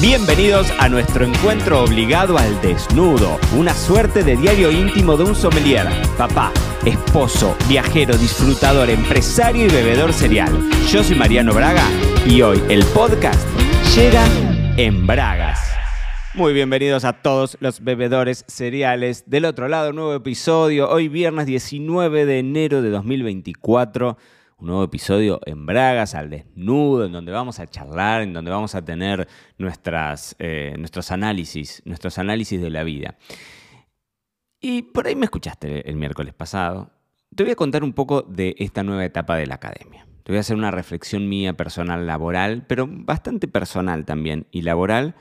Bienvenidos a nuestro encuentro obligado al desnudo, una suerte de diario íntimo de un sommelier, papá, esposo, viajero, disfrutador, empresario y bebedor serial. Yo soy Mariano Braga y hoy el podcast llega en Bragas. Muy bienvenidos a todos los bebedores cereales. Del otro lado, nuevo episodio, hoy viernes 19 de enero de 2024 un nuevo episodio en Bragas, al desnudo, en donde vamos a charlar, en donde vamos a tener nuestras, eh, nuestros análisis, nuestros análisis de la vida. Y por ahí me escuchaste el miércoles pasado. Te voy a contar un poco de esta nueva etapa de la academia. Te voy a hacer una reflexión mía personal laboral, pero bastante personal también y laboral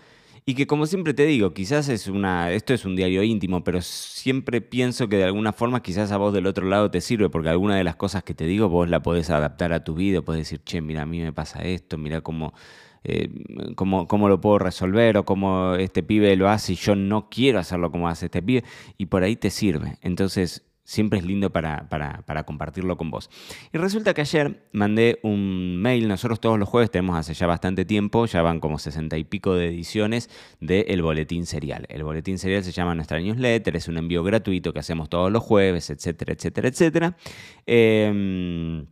y que como siempre te digo, quizás es una, esto es un diario íntimo, pero siempre pienso que de alguna forma quizás a vos del otro lado te sirve, porque alguna de las cosas que te digo vos la podés adaptar a tu vida, podés decir, che, mira, a mí me pasa esto, mira cómo, eh, cómo, cómo, lo puedo resolver o cómo este pibe lo hace y yo no quiero hacerlo como hace este pibe, y por ahí te sirve. Entonces, siempre es lindo para, compartirlo con vos. Y resulta que ayer mandé un mail, nosotros todos los jueves tenemos hace ya bastante tiempo, ya van como sesenta y pico de ediciones del Boletín Serial. El Boletín Serial se llama nuestra newsletter, es un envío gratuito que hacemos todos los jueves, etcétera, etcétera, etcétera. Em,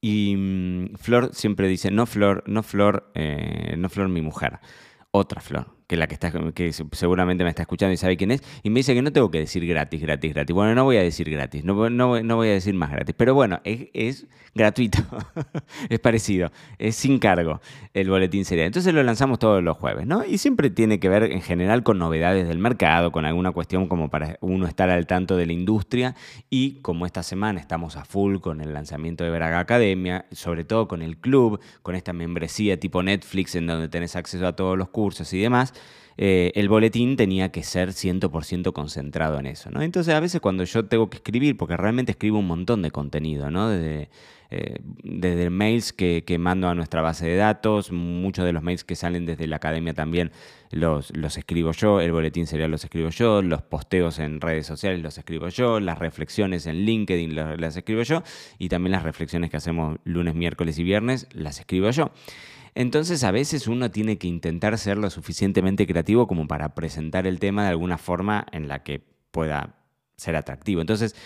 y mm, Flor siempre dice, no Flor, no Flor, eh, no Flor mi mujer, otra Flor que la que está, que seguramente me está escuchando y sabe quién es, y me dice que no tengo que decir gratis, gratis, gratis. Bueno, no voy a decir gratis, no, no, no voy a decir más gratis, pero bueno, es, gratuito, es parecido, es sin cargo el boletín serial. Entonces lo lanzamos todos los jueves, ¿no? Y siempre tiene que ver en general con novedades del mercado, con alguna cuestión como para uno estar al tanto de la industria y como esta semana estamos a full con el lanzamiento de Braga Academia, sobre todo con el club, con esta membresía tipo Netflix en donde tenés acceso a todos los cursos y demás, eh, el boletín tenía que ser 100% concentrado en eso, ¿no? Entonces a veces cuando yo tengo que escribir, porque realmente escribo un montón de contenido, ¿no? Desde, eh, mails que, mando a nuestra base de datos, muchos de los mails que salen desde la academia también los, escribo yo, el boletín serial los escribo yo, los posteos en redes sociales los escribo yo, las reflexiones en LinkedIn las escribo yo y también las reflexiones que hacemos lunes, miércoles y viernes las escribo yo. Entonces a veces uno tiene que intentar ser lo suficientemente creativo como para presentar el tema de alguna forma en la que pueda ser atractivo. Entonces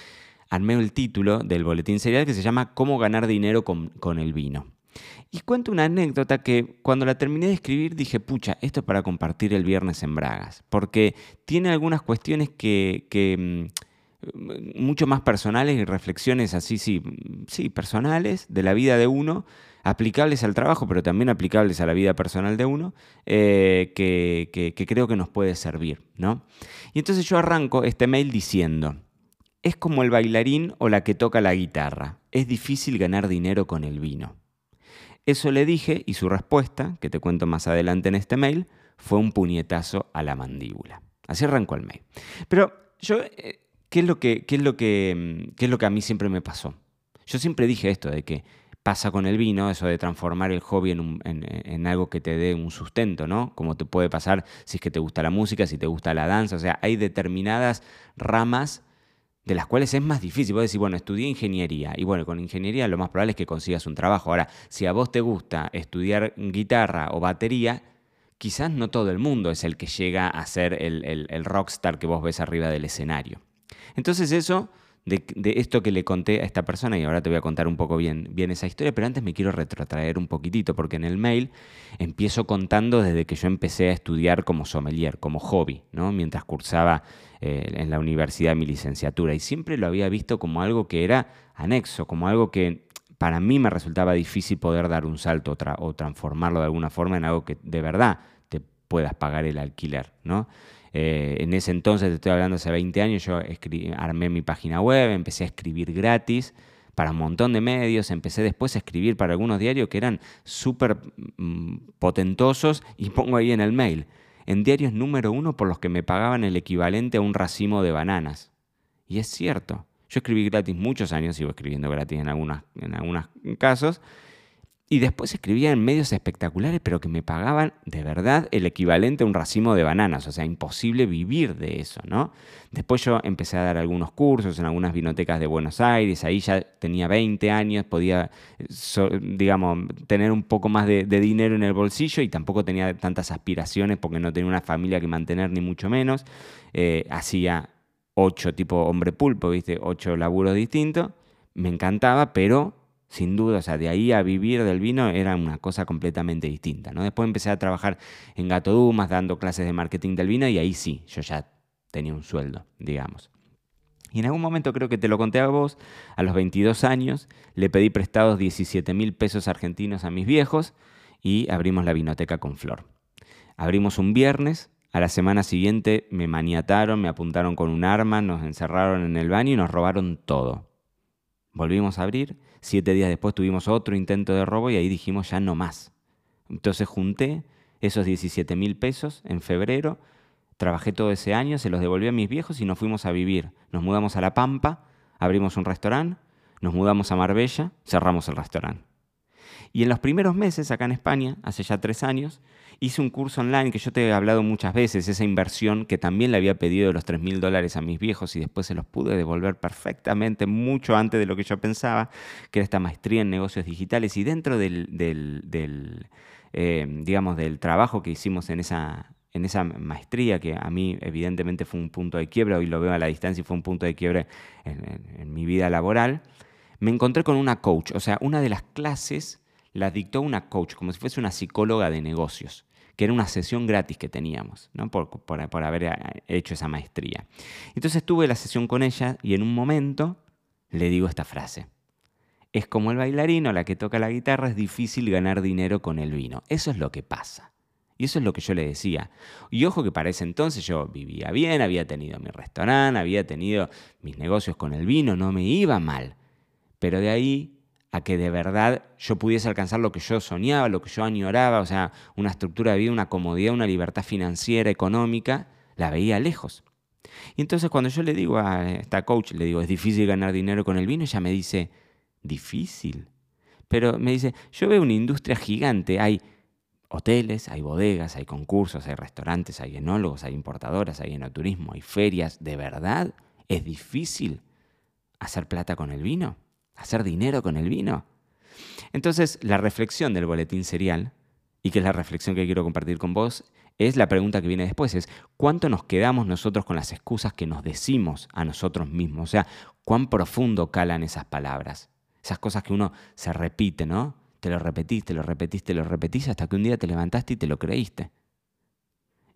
armé el título del boletín serial que se llama Cómo ganar dinero con, el vino. Y cuento una anécdota que cuando la terminé de escribir dije, pucha, esto es para compartir el viernes en Bragas, porque tiene algunas cuestiones que, que mm, mucho más personales y reflexiones así, sí, sí, personales de la vida de uno, aplicables al trabajo, pero también aplicables a la vida personal de uno, eh, que, creo que nos puede servir. ¿no? Y entonces yo arranco este mail diciendo, es como el bailarín o la que toca la guitarra, es difícil ganar dinero con el vino. Eso le dije y su respuesta, que te cuento más adelante en este mail, fue un puñetazo a la mandíbula. Así arrancó el mail. Pero yo, eh, ¿qué es lo que, qué es lo que, qué es lo que a mí siempre me pasó? Yo siempre dije esto de que pasa con el vino, eso de transformar el hobby en, algo que te dé un sustento, ¿no? Como te puede pasar si es que te gusta la música, si te gusta la danza, o sea, hay determinadas ramas de las cuales es más difícil. Vos decís, bueno, estudié ingeniería, y bueno, con ingeniería lo más probable es que consigas un trabajo. Ahora, si a vos te gusta estudiar guitarra o batería, quizás no todo el mundo es el que llega a ser el, el rockstar que vos ves arriba del escenario. Entonces eso de, esto que le conté a esta persona, y ahora te voy a contar un poco bien, bien esa historia, pero antes me quiero retrotraer un poquitito, porque en el mail empiezo contando desde que yo empecé a estudiar como sommelier, como hobby, ¿no? mientras cursaba eh, en la universidad mi licenciatura, y siempre lo había visto como algo que era anexo, como algo que para mí me resultaba difícil poder dar un salto o transformarlo de alguna forma en algo que de verdad puedas pagar el alquiler, ¿no? Eh, en ese entonces, te estoy hablando hace 20 años, yo armé mi página web, empecé a escribir gratis para un montón de medios, empecé después a escribir para algunos diarios que eran súper mm, potentosos y pongo ahí en el mail, en diarios número uno por los que me pagaban el equivalente a un racimo de bananas. Y es cierto, yo escribí gratis muchos años, sigo escribiendo gratis en, algunas, en algunos casos, Y después escribía en medios espectaculares, pero que me pagaban de verdad el equivalente a un racimo de bananas. O sea, imposible vivir de eso, ¿no? Después yo empecé a dar algunos cursos en algunas vinotecas de Buenos Aires. Ahí ya tenía 20 años, podía, digamos, tener un poco más de, dinero en el bolsillo y tampoco tenía tantas aspiraciones porque no tenía una familia que mantener, ni mucho menos. Eh, hacía ocho tipo hombre pulpo, ¿viste? Ocho laburos distintos. Me encantaba, pero sin duda, o sea, de ahí a vivir del vino era una cosa completamente distinta, ¿no? Después empecé a trabajar en Gato Dumas, dando clases de marketing del vino y ahí sí, yo ya tenía un sueldo, digamos. Y en algún momento creo que te lo conté a vos, a los 22 años, le pedí prestados 17 mil pesos argentinos a mis viejos y abrimos la vinoteca con Flor. Abrimos un viernes, a la semana siguiente me maniataron, me apuntaron con un arma, nos encerraron en el baño y nos robaron todo. Volvimos a abrir Siete días después tuvimos otro intento de robo y ahí dijimos ya no más. Entonces junté esos 17 mil pesos en febrero, trabajé todo ese año, se los devolví a mis viejos y nos fuimos a vivir. Nos mudamos a La Pampa, abrimos un restaurante, nos mudamos a Marbella, cerramos el restaurante. Y en los primeros meses acá en España, hace ya tres años, hice un curso online que yo te he hablado muchas veces, esa inversión que también le había pedido de los 3 mil dólares a mis viejos y después se los pude devolver perfectamente, mucho antes de lo que yo pensaba, que era esta maestría en negocios digitales. Y dentro del, eh, digamos, del trabajo que hicimos en esa, en esa maestría, que a mí evidentemente fue un punto de quiebra, hoy lo veo a la distancia y fue un punto de quiebre en mi vida laboral, me encontré con una coach, o sea, una de las clases la dictó una coach, como si fuese una psicóloga de negocios, que era una sesión gratis que teníamos, ¿no? por, por, haber eh, hecho esa maestría. Entonces tuve la sesión con ella y en un momento le digo esta frase. Es como el bailarino, la que toca la guitarra, es difícil ganar dinero con el vino. Eso es lo que pasa. Y eso es lo que yo le decía. Y ojo que para ese entonces yo vivía bien, había tenido mi restaurante, había tenido mis negocios con el vino, no me iba mal. Pero de ahí a que de verdad yo pudiese alcanzar lo que yo soñaba, lo que yo añoraba, o sea, una estructura de vida, una comodidad, una libertad financiera, económica, la veía lejos. Y entonces cuando yo le digo a esta coach, le digo, es difícil ganar dinero con el vino, ella me dice, difícil. Pero me dice, yo veo una industria gigante, hay hoteles, hay bodegas, hay concursos, hay restaurantes, hay enólogos, hay importadoras, hay enoturismo, hay ferias. ¿De verdad es difícil hacer plata con el vino? Hacer dinero con el vino. Entonces, la reflexión del boletín serial, y que es la reflexión que quiero compartir con vos, es la pregunta que viene después, es ¿cuánto nos quedamos nosotros con las excusas que nos decimos a nosotros mismos? O sea, ¿cuán profundo calan esas palabras? Esas cosas que uno se repite, ¿no? Te lo repetís, te lo repetís, te lo repetís hasta que un día te levantaste y te lo creíste.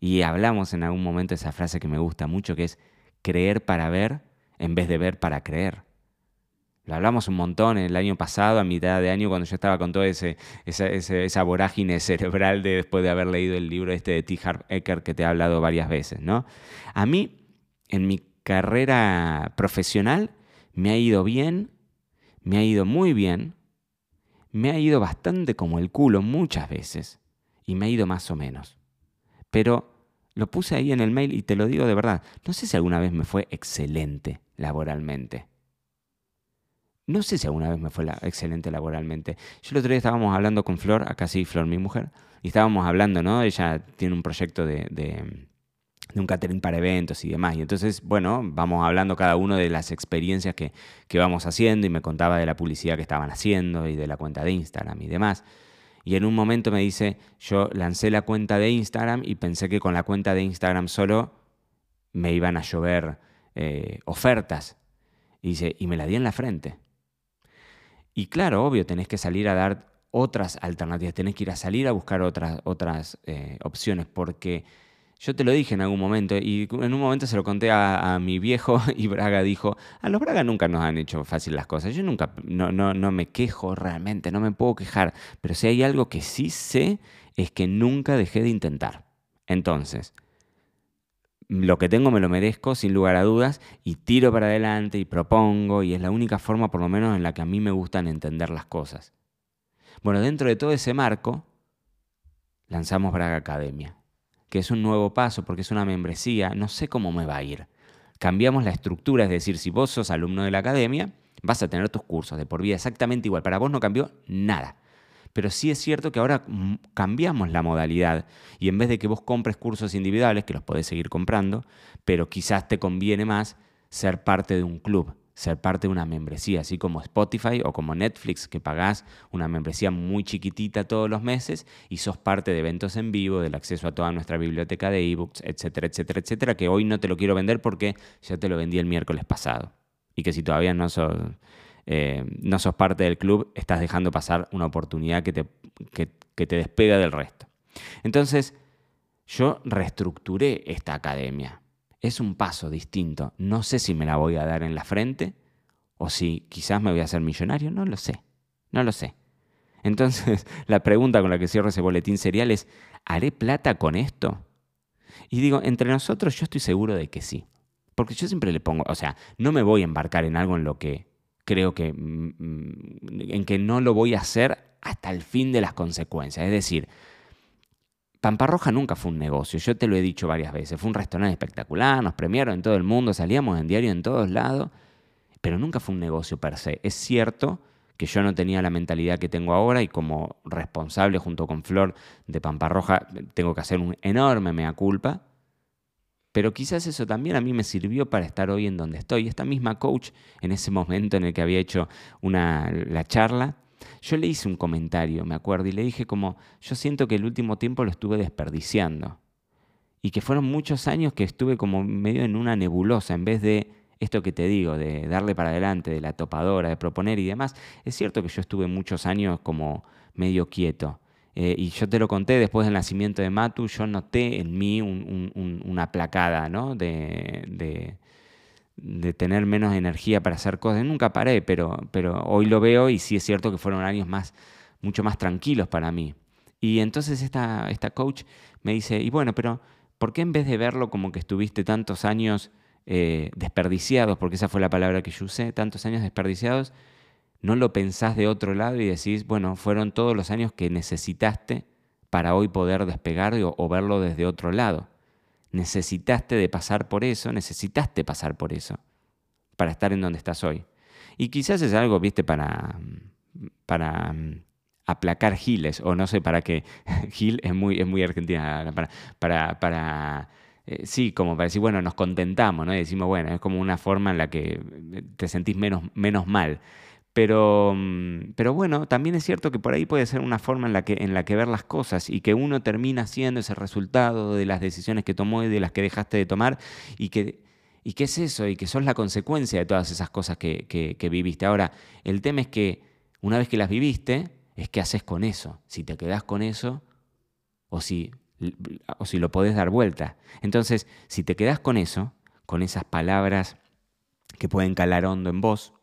Y hablamos en algún momento de esa frase que me gusta mucho, que es creer para ver en vez de ver para creer. Lo hablamos un montón el año pasado, a mitad de año, cuando yo estaba con toda ese, esa, vorágine cerebral de, después de haber leído el libro este de T. Harv Eker que te he hablado varias veces. ¿no? A mí, en mi carrera profesional, me ha ido bien, me ha ido muy bien, me ha ido bastante como el culo muchas veces y me ha ido más o menos. Pero lo puse ahí en el mail y te lo digo de verdad, no sé si alguna vez me fue excelente laboralmente. No sé si alguna vez me fue excelente laboralmente. Yo el otro día estábamos hablando con Flor, acá sí, Flor, mi mujer, y estábamos hablando, ¿no? Ella tiene un proyecto de, de, un catering para eventos y demás. Y entonces, bueno, vamos hablando cada uno de las experiencias que, que vamos haciendo y me contaba de la publicidad que estaban haciendo y de la cuenta de Instagram y demás. Y en un momento me dice, yo lancé la cuenta de Instagram y pensé que con la cuenta de Instagram solo me iban a llover eh, ofertas. Y dice, y me la di en la frente. Y claro, obvio, tenés que salir a dar otras alternativas, tenés que ir a salir a buscar otras, otras eh, opciones, porque yo te lo dije en algún momento, y en un momento se lo conté a, mi viejo, y Braga dijo, a los Braga nunca nos han hecho fácil las cosas, yo nunca, no, no, no me quejo realmente, no me puedo quejar, pero si hay algo que sí sé, es que nunca dejé de intentar. Entonces, lo que tengo me lo merezco sin lugar a dudas y tiro para adelante y propongo y es la única forma por lo menos en la que a mí me gustan entender las cosas. Bueno, dentro de todo ese marco lanzamos Braga Academia, que es un nuevo paso porque es una membresía, no sé cómo me va a ir. Cambiamos la estructura, es decir, si vos sos alumno de la academia, vas a tener tus cursos de por vida exactamente igual. Para vos no cambió nada. Pero sí es cierto que ahora mm, cambiamos la modalidad y en vez de que vos compres cursos individuales, que los podés seguir comprando, pero quizás te conviene más ser parte de un club, ser parte de una membresía, así como Spotify o como Netflix, que pagás una membresía muy chiquitita todos los meses y sos parte de eventos en vivo, del acceso a toda nuestra biblioteca de ebooks, etcétera, etcétera, etcétera, que hoy no te lo quiero vender porque ya te lo vendí el miércoles pasado. Y que si todavía no sos, eh, no sos parte del club, estás dejando pasar una oportunidad que te, que te despega del resto. Entonces, yo reestructuré esta academia es un paso distinto. No sé si me la voy a dar en la frente o si quizás me voy a hacer millonario, no lo sé, no lo sé. Entonces, la pregunta con la que cierro ese boletín serial es, ¿haré plata con esto? Y digo, entre nosotros yo estoy seguro de que sí. Porque yo siempre le pongo, o sea, no me voy a embarcar en algo en lo que creo que, mm, mm, en que no lo voy a hacer hasta el fin de las consecuencias. Es decir, Pamparroja nunca fue un negocio, yo te lo he dicho varias veces, fue un restaurante espectacular, nos premiaron en todo el mundo, salíamos en diario en todos lados, pero nunca fue un negocio per se. Es cierto que yo no tenía la mentalidad que tengo ahora y como responsable junto con Flor de Pamparroja tengo que hacer un enorme mea culpa, pero quizás eso también a mí me sirvió para estar hoy en donde estoy. Esta misma coach, en ese momento en el que había hecho una, la charla, yo le hice un comentario, me acuerdo, y le dije como, yo siento que el último tiempo lo estuve desperdiciando. Y que fueron muchos años que estuve como medio en una nebulosa, en vez de esto que te digo, de darle para adelante, de la topadora, de proponer y demás. Es cierto que yo estuve muchos años como medio quieto. Eh, y yo te lo conté después del nacimiento de Matu, yo noté en mí una placada ¿no? de, de tener menos energía para hacer cosas. Nunca paré, pero, pero hoy lo veo y sí es cierto que fueron años más, mucho más tranquilos para mí. Y entonces esta, esta coach me dice, y bueno, pero ¿por qué en vez de verlo como que estuviste tantos años eh, desperdiciados, porque esa fue la palabra que yo usé, tantos años desperdiciados, no lo pensás de otro lado y decís, bueno, fueron todos los años que necesitaste para hoy poder despegar o verlo desde otro lado? necesitaste de pasar por eso, necesitaste pasar por eso para estar en donde estás hoy. Y quizás es algo, viste, para, para aplacar giles, o no sé, para qué. Gil es muy, es muy argentina, para, para, para eh, sí, como para decir, bueno, nos contentamos, ¿no? Y decimos, bueno, es como una forma en la que te sentís menos, menos mal. Pero, mm, pero bueno, también es cierto que por ahí puede ser una forma en la, que, en la que ver las cosas y que uno termina siendo ese resultado de las decisiones que tomó y de las que dejaste de tomar y que, y es eso y que sos la consecuencia de todas esas cosas que, que, viviste. Ahora, el tema es que una vez que las viviste, es qué haces con eso, si te quedás con eso o si, o si lo podés dar vuelta. Entonces, si te quedás con eso, con esas palabras que pueden calar hondo en vos,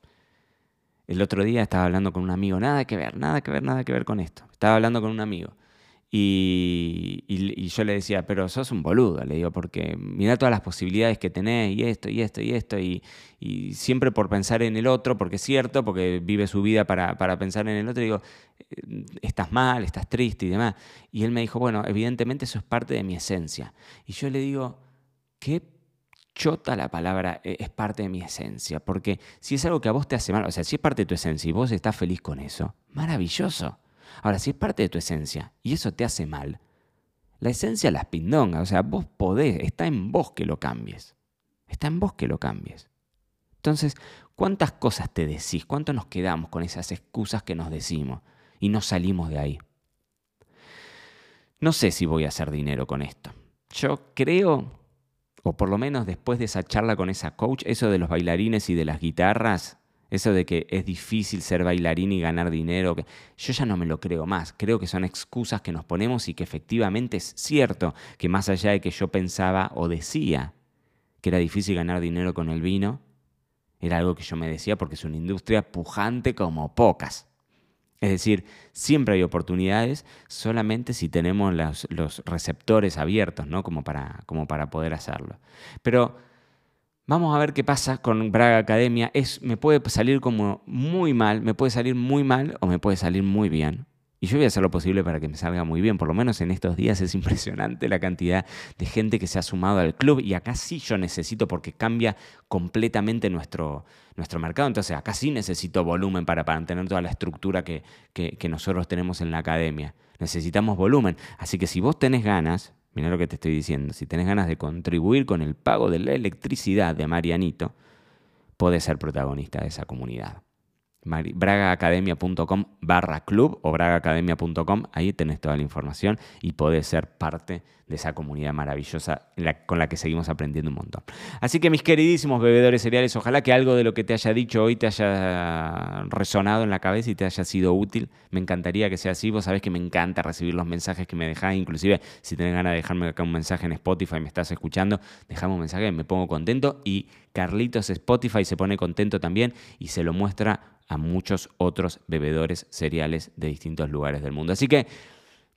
el otro día estaba hablando con un amigo, nada que ver, nada que ver, nada que ver con esto. Estaba hablando con un amigo. Y, yo le decía, pero sos un boludo, le digo, porque mira todas las posibilidades que tenés y esto, y esto, y esto, y, siempre por pensar en el otro, porque es cierto, porque vive su vida para, pensar en el otro, digo, eh, estás mal, estás triste y demás. Y él me dijo, bueno, evidentemente eso es parte de mi esencia. Y yo le digo, ¿qué chota la palabra eh, es parte de mi esencia, porque si es algo que a vos te hace mal, o sea, si es parte de tu esencia y vos estás feliz con eso, maravilloso. Ahora, si es parte de tu esencia y eso te hace mal, la esencia la pindonga, o sea, vos podés, está en vos que lo cambies. Está en vos que lo cambies. Entonces, ¿cuántas cosas te decís? ¿Cuánto nos quedamos con esas excusas que nos decimos y no salimos de ahí? No sé si voy a hacer dinero con esto. Yo creo o por lo menos después de esa charla con esa coach, eso de los bailarines y de las guitarras, eso de que es difícil ser bailarín y ganar dinero, yo ya no me lo creo más. Creo que son excusas que nos ponemos y que efectivamente es cierto que más allá de que yo pensaba o decía que era difícil ganar dinero con el vino, era algo que yo me decía porque es una industria pujante como pocas. Es decir, siempre hay oportunidades solamente si tenemos los, receptores abiertos, ¿no? Como para, como para poder hacerlo. Pero vamos a ver qué pasa con Braga Academia. Es, me puede salir como muy mal, me puede salir muy mal o me puede salir muy bien. Y yo voy a hacer lo posible para que me salga muy bien. Por lo menos en estos días es impresionante la cantidad de gente que se ha sumado al club. Y acá sí yo necesito porque cambia completamente nuestro, nuestro mercado. Entonces acá sí necesito volumen para, mantener toda la estructura que, que nosotros tenemos en la academia. Necesitamos volumen. Así que si vos tenés ganas, mira lo que te estoy diciendo, si tenés ganas de contribuir con el pago de la electricidad de Marianito, podés ser protagonista de esa comunidad bragaacademia.com barra club o bragaacademia.com, ahí tenés toda la información y podés ser parte de esa comunidad maravillosa con la que seguimos aprendiendo un montón. Así que mis queridísimos bebedores cereales, ojalá que algo de lo que te haya dicho hoy te haya resonado en la cabeza y te haya sido útil. Me encantaría que sea así. Vos sabés que me encanta recibir los mensajes que me dejás, inclusive si tenés ganas de dejarme acá un mensaje en Spotify me estás escuchando, dejame un mensaje, me pongo contento y Carlitos Spotify se pone contento también y se lo muestra a muchos otros bebedores cereales de distintos lugares del mundo. Así que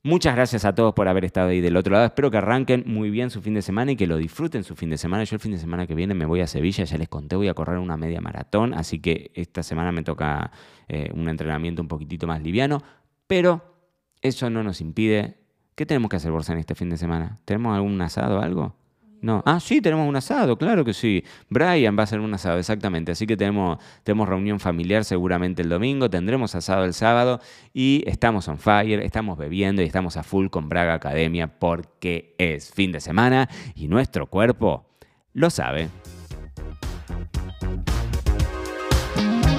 muchas gracias a todos por haber estado ahí del otro lado. Espero que arranquen muy bien su fin de semana y que lo disfruten su fin de semana. Yo el fin de semana que viene me voy a Sevilla, ya les conté, voy a correr una media maratón, así que esta semana me toca eh, un entrenamiento un poquitito más liviano, pero eso no nos impide... ¿Qué tenemos que hacer, Borsa, en este fin de semana? ¿Tenemos algún asado o algo? No. Ah, sí, tenemos un asado, claro que sí. Brian va a hacer un asado, exactamente. Así que tenemos, tenemos reunión familiar seguramente el domingo, tendremos asado el sábado y estamos on fire, estamos bebiendo y estamos a full con Braga Academia porque es fin de semana y nuestro cuerpo lo sabe.